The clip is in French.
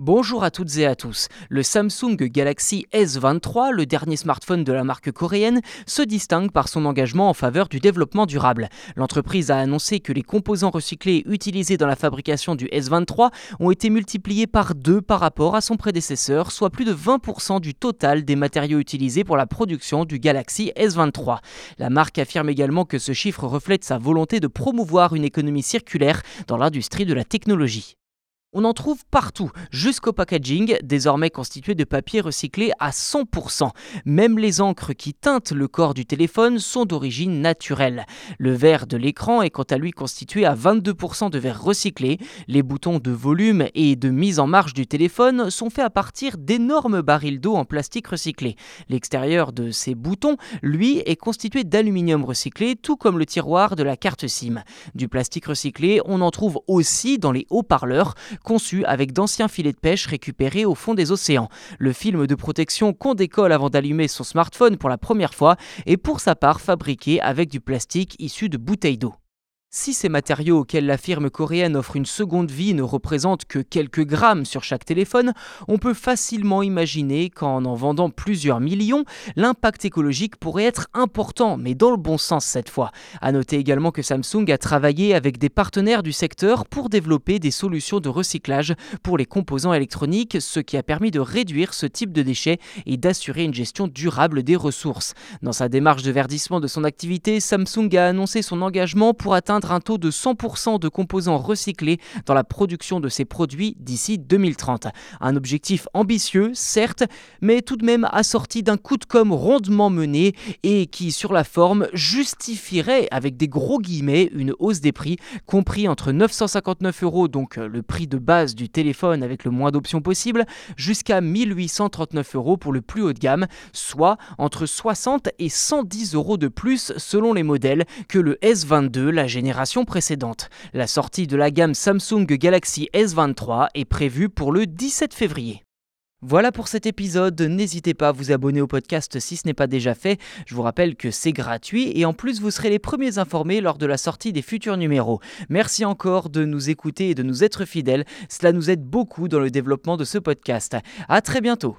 Bonjour à toutes et à tous. Le Samsung Galaxy S23, le dernier smartphone de la marque coréenne, se distingue par son engagement en faveur du développement durable. L'entreprise a annoncé que les composants recyclés utilisés dans la fabrication du S23 ont été multipliés par deux par rapport à son prédécesseur, soit plus de 20% du total des matériaux utilisés pour la production du Galaxy S23. La marque affirme également que ce chiffre reflète sa volonté de promouvoir une économie circulaire dans l'industrie de la technologie. On en trouve partout, jusqu'au packaging, désormais constitué de papier recyclé à 100%. Même les encres qui teintent le corps du téléphone sont d'origine naturelle. Le verre de l'écran est quant à lui constitué à 22% de verre recyclé. Les boutons de volume et de mise en marche du téléphone sont faits à partir d'énormes barils d'eau en plastique recyclé. L'extérieur de ces boutons, lui, est constitué d'aluminium recyclé, tout comme le tiroir de la carte SIM. Du plastique recyclé, on en trouve aussi dans les haut-parleurs conçu avec d'anciens filets de pêche récupérés au fond des océans. Le film de protection qu'on décolle avant d'allumer son smartphone pour la première fois est pour sa part fabriqué avec du plastique issu de bouteilles d'eau. Si ces matériaux auxquels la firme coréenne offre une seconde vie ne représentent que quelques grammes sur chaque téléphone, on peut facilement imaginer qu'en en vendant plusieurs millions, l'impact écologique pourrait être important, mais dans le bon sens cette fois. A noter également que Samsung a travaillé avec des partenaires du secteur pour développer des solutions de recyclage pour les composants électroniques, ce qui a permis de réduire ce type de déchets et d'assurer une gestion durable des ressources. Dans sa démarche de verdissement de son activité, Samsung a annoncé son engagement pour atteindre un taux de 100% de composants recyclés dans la production de ces produits d'ici 2030. Un objectif ambitieux, certes, mais tout de même assorti d'un coup de com' rondement mené et qui, sur la forme, justifierait, avec des gros guillemets, une hausse des prix, compris entre 959 euros, donc le prix de base du téléphone avec le moins d'options possible, jusqu'à 1839 euros pour le plus haut de gamme, soit entre 60 et 110 euros de plus selon les modèles que le S22, la précédente. La sortie de la gamme Samsung Galaxy S23 est prévue pour le 17 février. Voilà pour cet épisode, n'hésitez pas à vous abonner au podcast si ce n'est pas déjà fait, je vous rappelle que c'est gratuit et en plus vous serez les premiers informés lors de la sortie des futurs numéros. Merci encore de nous écouter et de nous être fidèles, cela nous aide beaucoup dans le développement de ce podcast. A très bientôt